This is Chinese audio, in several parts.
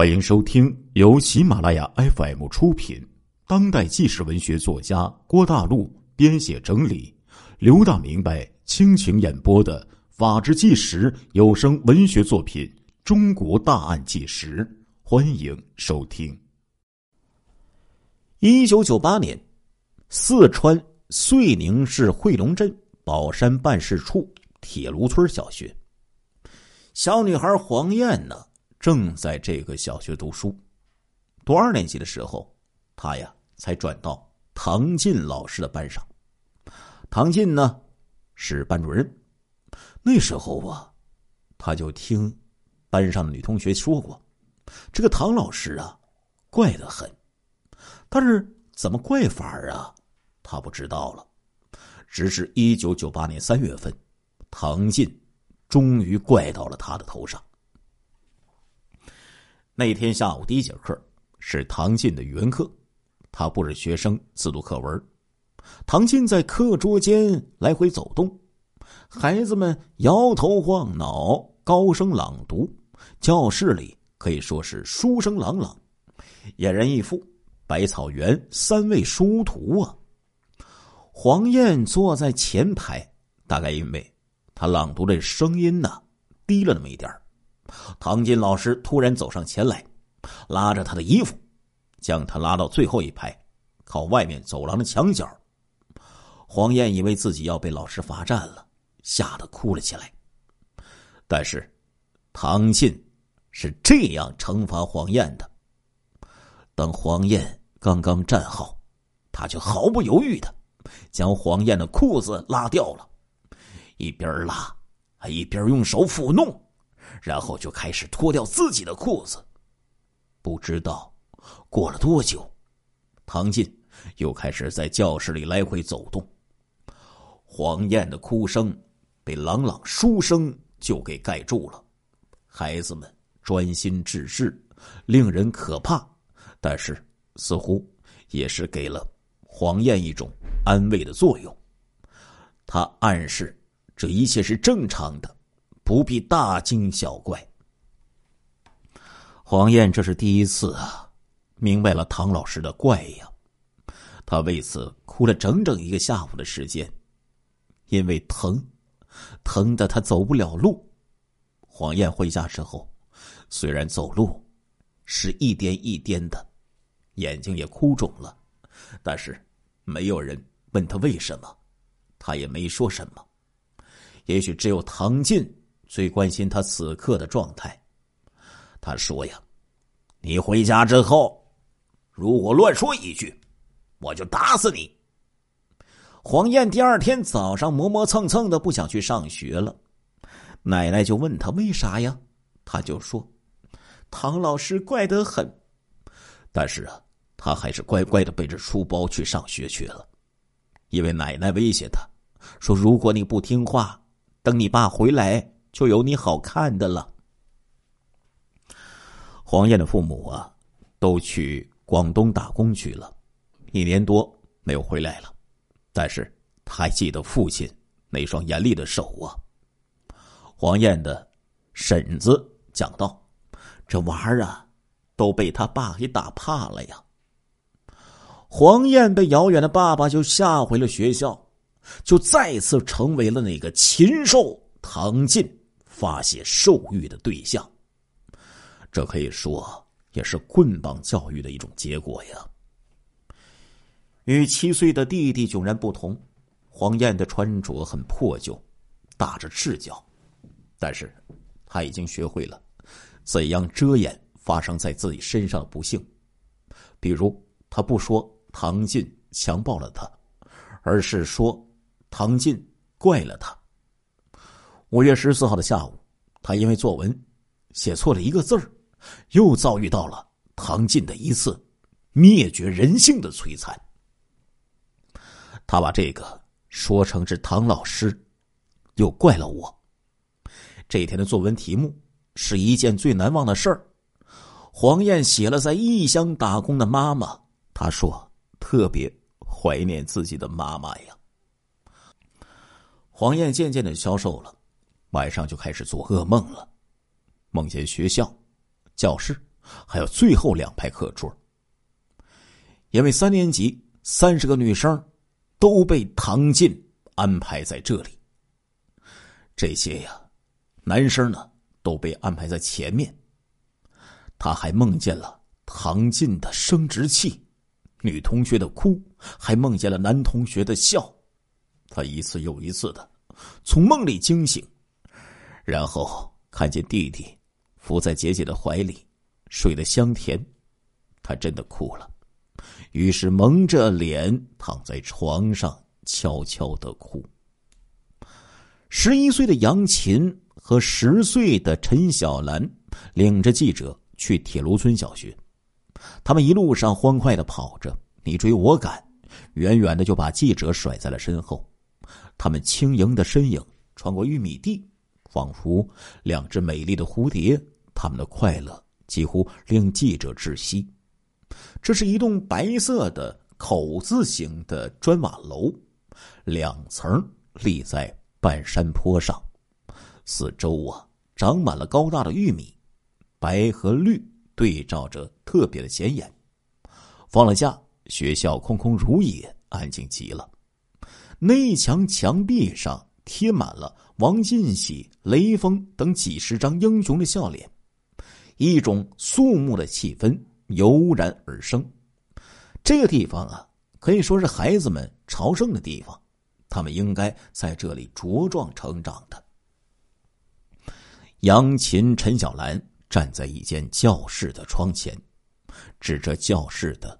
欢迎收听由喜马拉雅 FM 出品、当代纪实文学作家郭大陆编写整理、刘大明白倾情演播的《法制纪实》有声文学作品《中国大案纪实》，欢迎收听。一九九八年，四川遂宁市汇龙镇宝山办事处铁炉村小学，小女孩黄燕呢？正在这个小学读书，读二年级的时候，他呀才转到唐进老师的班上。唐进呢是班主任，那时候啊，他就听班上的女同学说过，这个唐老师啊怪得很，但是怎么怪法啊，他不知道了。直至一九九八年三月份，唐进终于怪到了他的头上。那天下午第一节课是唐进的语文课，他布置学生自读课文。唐进在课桌间来回走动，孩子们摇头晃脑，高声朗读。教室里可以说是书声朗朗，俨然一副百草园三味书图啊。黄燕坐在前排，大概因为他朗读的声音呢低了那么一点儿。唐金老师突然走上前来，拉着他的衣服，将他拉到最后一排，靠外面走廊的墙角。黄燕以为自己要被老师罚站了，吓得哭了起来。但是，唐进是这样惩罚黄燕的：等黄燕刚刚站好，他就毫不犹豫的将黄燕的裤子拉掉了，一边拉还一边用手抚弄。然后就开始脱掉自己的裤子，不知道过了多久，唐进又开始在教室里来回走动。黄燕的哭声被朗朗书声就给盖住了，孩子们专心致志，令人可怕，但是似乎也是给了黄燕一种安慰的作用。他暗示这一切是正常的。不必大惊小怪。黄燕这是第一次啊，明白了唐老师的怪呀，他为此哭了整整一个下午的时间，因为疼，疼的他走不了路。黄燕回家之后，虽然走路是一颠一颠的，眼睛也哭肿了，但是没有人问他为什么，他也没说什么。也许只有唐进。最关心他此刻的状态，他说：“呀，你回家之后，如果乱说一句，我就打死你。”黄燕第二天早上磨磨蹭蹭的不想去上学了，奶奶就问他为啥呀？他就说：“唐老师怪得很。”但是啊，他还是乖乖的背着书包去上学去了，因为奶奶威胁他说：“如果你不听话，等你爸回来。”就有你好看的了。黄燕的父母啊，都去广东打工去了，一年多没有回来了。但是他还记得父亲那双严厉的手啊。黄燕的婶子讲道：“这娃儿啊，都被他爸给打怕了呀。”黄燕被遥远的爸爸就吓回了学校，就再次成为了那个禽兽唐进。发泄兽欲的对象，这可以说也是棍棒教育的一种结果呀。与七岁的弟弟迥然不同，黄燕的穿着很破旧，打着赤脚，但是他已经学会了怎样遮掩发生在自己身上的不幸。比如，他不说唐进强暴了他，而是说唐进怪了他。五月十四号的下午，他因为作文写错了一个字儿，又遭遇到了唐进的一次灭绝人性的摧残。他把这个说成是唐老师又怪了我。这一天的作文题目是一件最难忘的事儿。黄燕写了在异乡打工的妈妈，她说特别怀念自己的妈妈呀。黄燕渐渐的消瘦了。晚上就开始做噩梦了，梦见学校、教室还有最后两排课桌。因为三年级三十个女生都被唐进安排在这里。这些呀，男生呢都被安排在前面。他还梦见了唐进的生殖器，女同学的哭，还梦见了男同学的笑。他一次又一次的从梦里惊醒，然后看见弟弟伏在姐姐的怀里，睡得香甜。他真的哭了。于是蒙着脸躺在床上，悄悄的哭。十一岁的杨琴和十岁的陈小兰领着记者去铁炉村小学，他们一路上欢快的跑着，你追我赶，远远的就把记者甩在了身后。他们轻盈的身影穿过玉米地，仿佛两只美丽的蝴蝶。他们的快乐几乎令记者窒息。这是一栋白色的口字形的砖瓦楼，两层立在半山坡上，四周啊长满了高大的玉米，白和绿对照着，特别的显眼。放了假，学校空空如也，安静极了。内墙墙壁上贴满了王进喜、雷锋等几十张英雄的笑脸，一种肃穆的气氛。油然而生，这个地方啊，可以说是孩子们朝圣的地方，他们应该在这里茁壮成长的。杨琴、陈小兰站在一间教室的窗前，指着教室的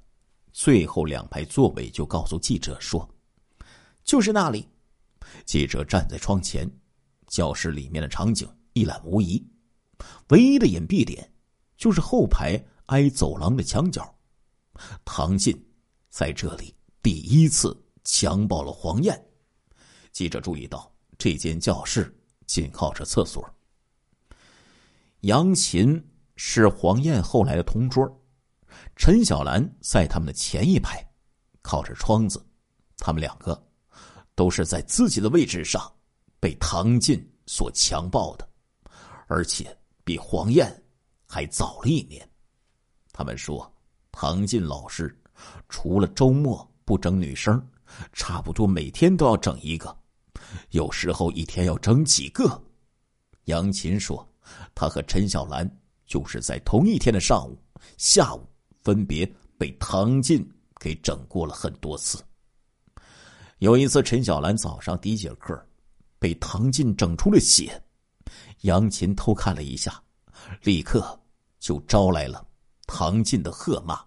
最后两排座位，就告诉记者说：“就是那里。”记者站在窗前，教室里面的场景一览无遗，唯一的隐蔽点就是后排。挨走廊的墙角，唐进在这里第一次强暴了黄燕。记者注意到，这间教室紧靠着厕所。杨琴是黄燕后来的同桌，陈小兰在他们的前一排，靠着窗子。他们两个都是在自己的位置上被唐进所强暴的，而且比黄燕还早了一年。他们说，唐进老师除了周末不整女生，差不多每天都要整一个，有时候一天要整几个。杨琴说，他和陈小兰就是在同一天的上午、下午分别被唐进给整过了很多次。有一次，陈小兰早上第一节课被唐进整出了血，杨琴偷看了一下，立刻就招来了。唐进的喝骂：“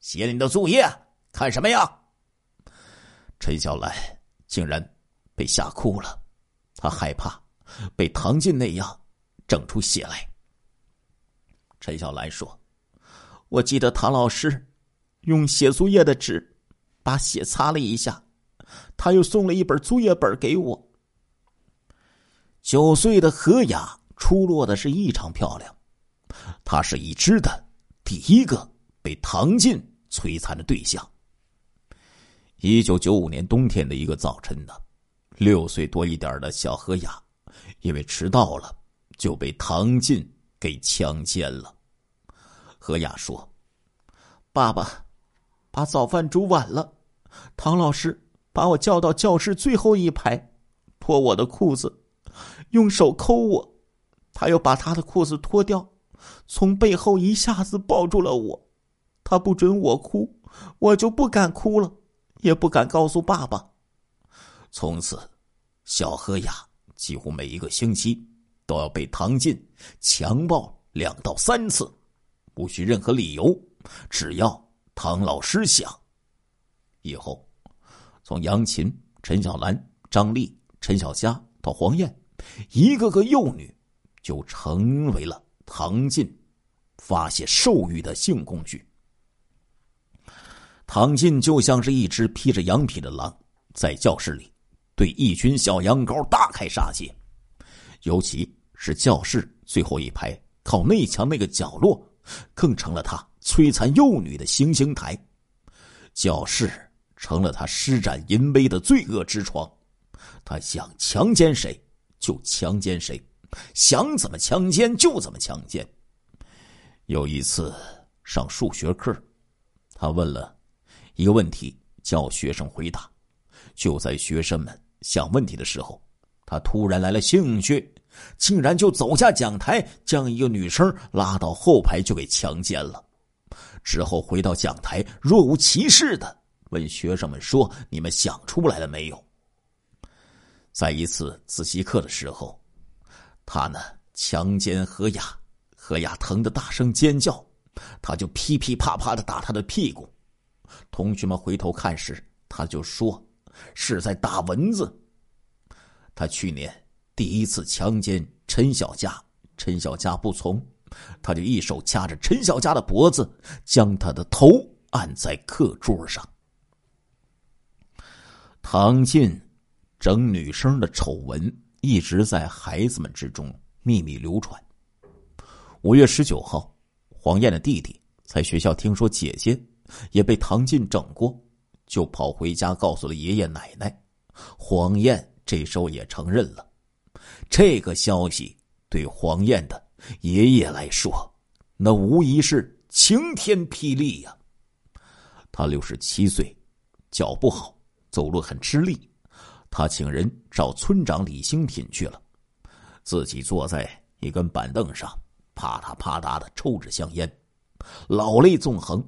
写你的作业，看什么呀？”陈小兰竟然被吓哭了，他害怕被唐进那样整出血来。陈小兰说：“我记得唐老师用写作业的纸把血擦了一下，他又送了一本作业本给我。”九岁的何雅出落的是异常漂亮，她是已知的。第一个被唐进摧残的对象。一九九五年冬天的一个早晨呢，六岁多一点的小何雅，因为迟到了，就被唐进给强奸了。何雅说：“爸爸，把早饭煮晚了，唐老师把我叫到教室最后一排，脱我的裤子，用手抠我，他又把他的裤子脱掉。”从背后一下子抱住了我，他不准我哭，我就不敢哭了，也不敢告诉爸爸。从此，小何雅几乎每一个星期都要被唐进强暴两到三次，不需任何理由，只要唐老师想。以后，从杨琴、陈小兰、张丽、陈小佳到黄燕，一个个幼女就成为了。唐进发泄兽欲的性工具。唐进就像是一只披着羊皮的狼，在教室里对一群小羊羔大开杀戒。尤其是教室最后一排靠内墙那个角落，更成了他摧残幼女的行刑台。教室成了他施展淫威的罪恶之床，他想强奸谁就强奸谁。想怎么强奸就怎么强奸。有一次上数学课，他问了一个问题，叫学生回答。就在学生们想问题的时候，他突然来了兴趣，竟然就走下讲台，将一个女生拉到后排就给强奸了。之后回到讲台，若无其事的问学生们说：“你们想出来了没有？”在一次自习课的时候，他呢强奸何雅。何雅疼得大声尖叫，他就噼噼啪啪的打他的屁股。同学们回头看时，他就说是在打蚊子。他去年第一次强奸陈小佳，陈小佳不从，他就一手掐着陈小佳的脖子，将他的头按在课桌上。唐进整女生的丑闻一直在孩子们之中秘密流传。五月十九号，黄燕的弟弟在学校听说姐姐也被唐进整过，就跑回家告诉了爷爷奶奶。黄燕这时候也承认了。这个消息对黄燕的爷爷来说，那无疑是晴天霹雳呀。他六十七岁，脚不好，走路很吃力。他请人找村长李兴品去了，自己坐在一根板凳上。啪嗒啪嗒的抽着香烟，老泪纵横。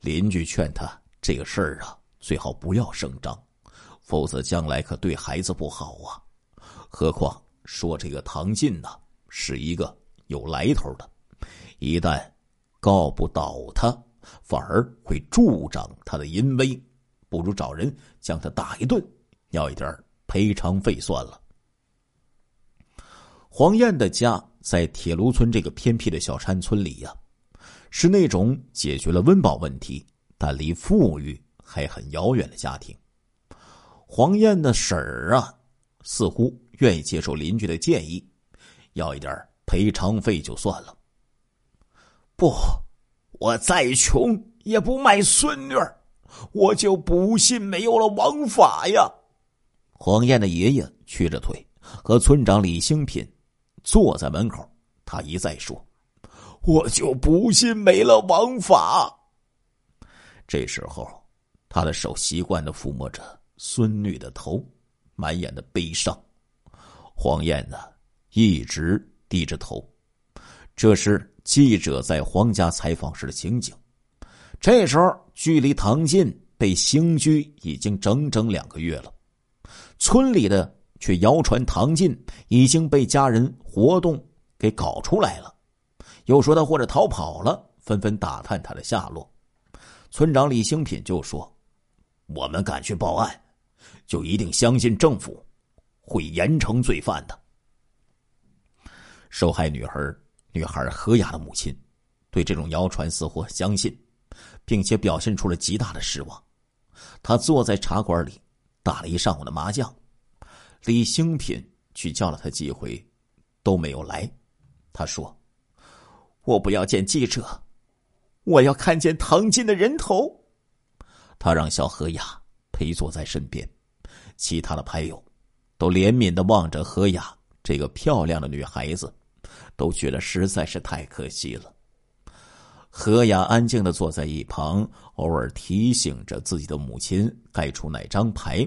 邻居劝他这个事儿啊，最好不要声张，否则将来可对孩子不好啊。何况说这个唐进呢，是一个有来头的，一旦告不倒他，反而会助长他的淫威，不如找人将他打一顿，要一点赔偿费算了。黄燕的家。在铁炉村这个偏僻的小山村里呀，是那种解决了温饱问题，但离富裕还很遥远的家庭。黄燕的婶儿啊，似乎愿意接受邻居的建议，要一点赔偿费就算了。不，我再穷也不卖孙女儿，我就不信没有了王法呀！黄燕的爷爷屈着腿，和村长李兴品。坐在门口，他一再说：“我就不信没了王法。”这时候，他的手习惯的抚摸着孙女的头，满眼的悲伤。黄燕呢，一直低着头。这是记者在黄家采访时的情景。这时候，距离唐进被刑拘已经整整两个月了，村里的。却谣传唐进已经被家人活动给搞出来了，又说他或者逃跑了，纷纷打探他的下落。村长李兴品就说：“我们敢去报案，就一定相信政府会严惩罪犯的。”受害女孩女孩何雅的母亲对这种谣传似乎相信，并且表现出了极大的失望。他坐在茶馆里打了一上午的麻将。李兴品去叫了他几回，都没有来。他说：“我不要见记者，我要看见唐金的人头。”他让小何雅陪坐在身边，其他的牌友都怜悯的望着何雅这个漂亮的女孩子，都觉得实在是太可惜了。何雅安静的坐在一旁，偶尔提醒着自己的母亲盖出哪张牌。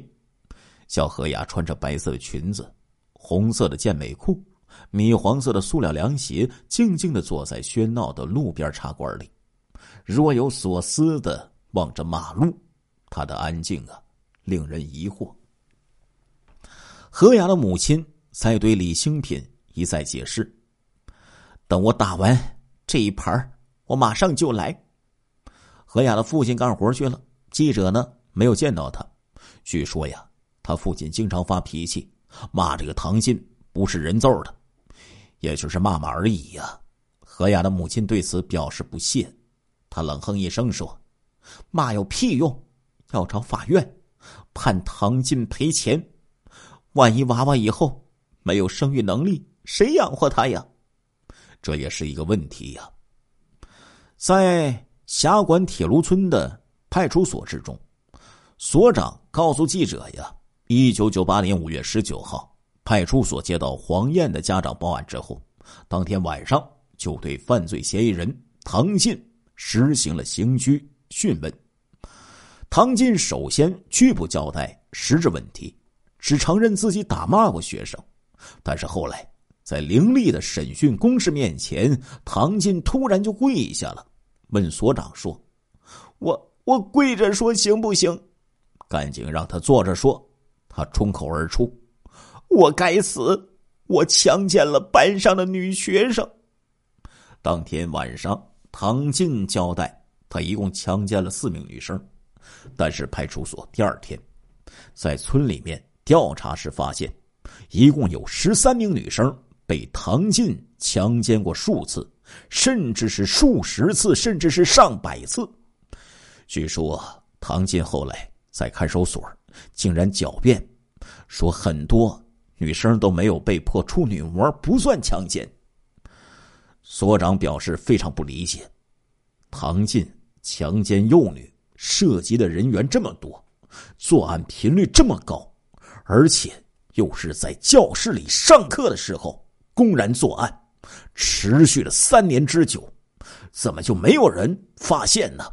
小何雅穿着白色的裙子，红色的健美裤，米黄色的塑料凉鞋，静静的坐在喧闹的路边茶馆里，若有所思的望着马路。他的安静啊，令人疑惑。何雅的母亲在对李兴品一再解释：“等我打完这一盘，我马上就来。”何雅的父亲干活去了，记者呢没有见到他。据说呀。他父亲经常发脾气，骂这个唐进不是人揍的，也就是骂骂而已呀。何雅的母亲对此表示不屑，他冷哼一声说：“骂有屁用？要找法院判唐进赔钱。万一娃娃以后没有生育能力，谁养活他呀？这也是一个问题呀。”在辖管铁炉村的派出所之中，所长告诉记者呀。一九九八年五月十九号，派出所接到黄燕的家长报案之后，当天晚上就对犯罪嫌疑人唐进实行了刑拘讯问。唐进首先拒不交代实质问题，只承认自己打骂过学生。但是后来，在凌厉的审讯攻势面前，唐进突然就跪下了，问所长说：“我我跪着说行不行？赶紧让他坐着说。”他冲口而出：“我该死！我强奸了班上的女学生。”当天晚上，唐进交代，他一共强奸了四名女生。但是派出所第二天，在村里面调查时发现，一共有十三名女生被唐进强奸过数次，甚至是数十次，甚至是上百次。据说唐进后来在看守所竟然狡辩，说很多女生都没有被迫处女膜，不算强奸。所长表示非常不理解，唐进强奸幼女。涉及的人员这么多，作案频率这么高，而且又是在教室里上课的时候公然作案，持续了三年之久，怎么就没有人发现呢？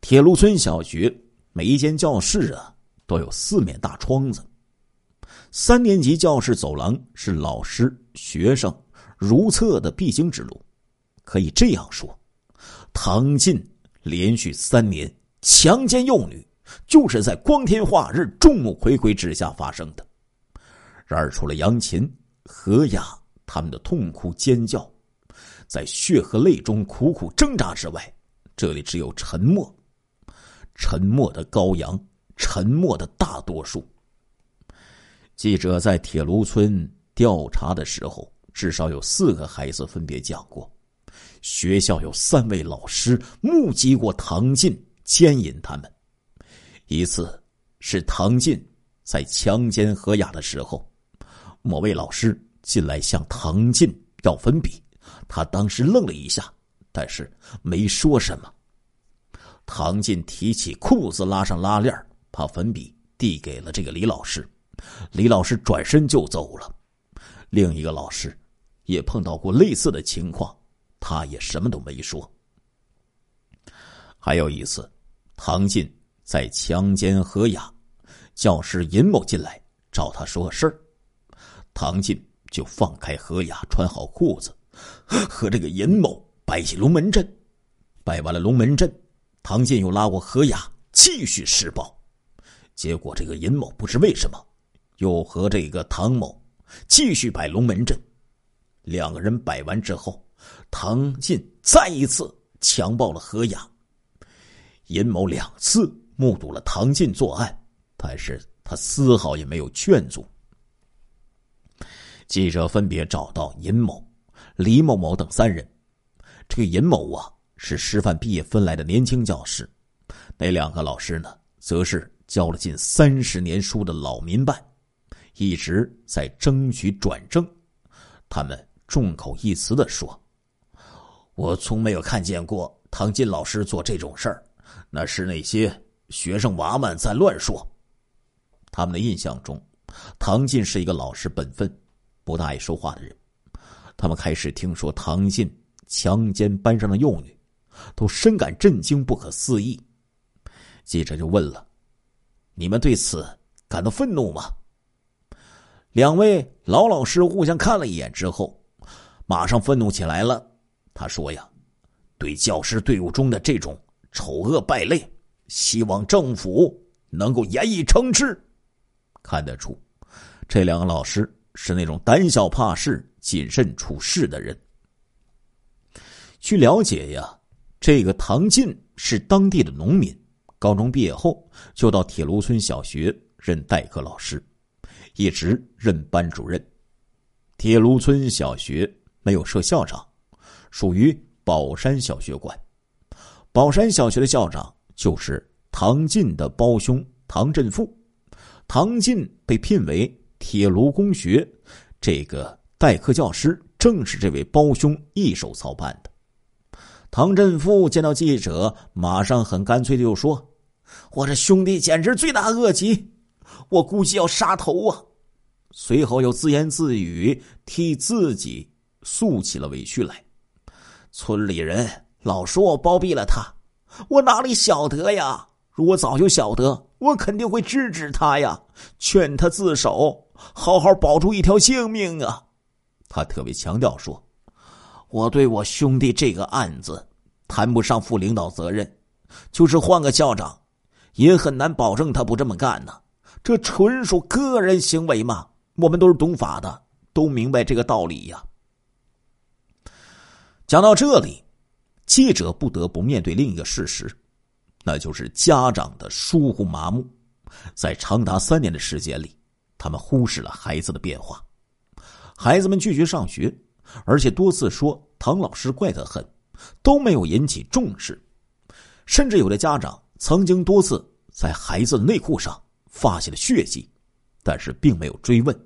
铁路村小学每一间教室啊都有四面大窗子，三年级教室走廊是老师、学生如厕的必经之路，可以这样说，唐进。连续三年强奸幼女，就是在光天化日、众目睽睽之下发生的。然而，除了杨琴、何雅他们的痛哭尖叫，在血和泪中苦苦挣扎之外，这里只有沉默，沉默的羔羊，沉默的大多数。记者在铁炉村调查的时候，至少有四个孩子分别讲过。学校有三位老师目击过唐进奸淫他们。一次是唐进在强奸何雅的时候，某位老师进来向唐进要粉笔，他当时愣了一下，但是没说什么。唐进提起裤子拉上拉链，把粉笔递给了这个李老师，李老师转身就走了。另一个老师也碰到过类似的情况。他也什么都没说。还有一次，唐进在强奸何雅，教师尹某进来找他说事儿，唐进就放开何雅，穿好裤子，和这个尹某摆起龙门阵。摆完了龙门阵，唐进又拉过何雅继续施暴，结果这个尹某不知为什么，又和这个唐某继续摆龙门阵。两个人摆完之后。唐进再一次强暴了何雅，尹某两次目睹了唐进作案，但是他丝毫也没有劝阻。记者分别找到尹某、李某某等三人。这个尹某啊，是师范毕业分来的年轻教师；那两个老师呢，则是教了近三十年书的老民办，一直在争取转正。他们众口一词的说。我从没有看见过唐进老师做这种事儿，那是那些学生娃们在乱说。他们的印象中，唐进是一个老实本分、不大爱说话的人。他们开始听说唐进强奸班上的幼女，都深感震惊、不可思议。记者就问了：“你们对此感到愤怒吗？”两位老老师互相看了一眼之后，马上愤怒起来了。他说：“呀，对教师队伍中的这种丑恶败类，希望政府能够严以惩治。看得出，这两个老师是那种胆小怕事、谨慎处事的人。据了解呀，这个唐进是当地的农民，高中毕业后就到铁炉村小学任代课老师，一直任班主任。铁炉村小学没有设校长。”属于宝山小学管，宝山小学的校长就是唐进的胞兄唐振富，唐进被聘为铁炉工学这个代课教师，正是这位胞兄一手操办的。唐振富见到记者，马上很干脆的就说：“我这兄弟简直罪大恶极，我估计要杀头啊！”随后又自言自语，替自己诉起了委屈来。村里人老说我包庇了他，我哪里晓得呀？如果早就晓得，我肯定会制止他呀，劝他自首，好好保住一条性命啊！他特别强调说：“我对我兄弟这个案子，谈不上负领导责任，就是换个校长，也很难保证他不这么干呢。这纯属个人行为嘛。我们都是懂法的，都明白这个道理呀。”讲到这里，记者不得不面对另一个事实，那就是家长的疏忽麻木。在长达三年的时间里，他们忽视了孩子的变化。孩子们拒绝上学，而且多次说唐老师怪得很，都没有引起重视。甚至有的家长曾经多次在孩子的内裤上发现了血迹，但是并没有追问。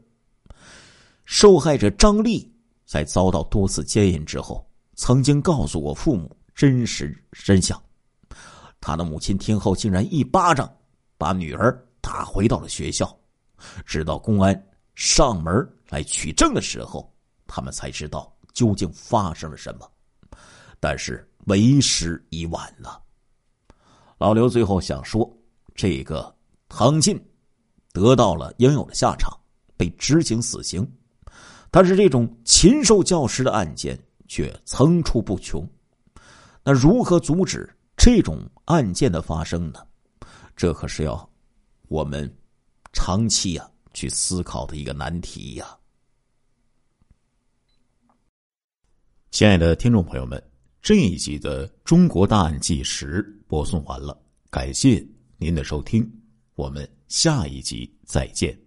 受害者张丽在遭到多次奸淫之后。曾经告诉我父母真实真相，他的母亲听后竟然一巴掌把女儿打回到了学校，直到公安上门来取证的时候，他们才知道究竟发生了什么，但是为时已晚了。老刘最后想说，这个唐进得到了应有的下场，被执行死刑，但是这种禽兽教师的案件。却层出不穷，那如何阻止这种案件的发生呢？这可是要我们长期呀去思考的一个难题呀。亲爱的听众朋友们，这一集的《中国大案纪实》播送完了，感谢您的收听，我们下一集再见。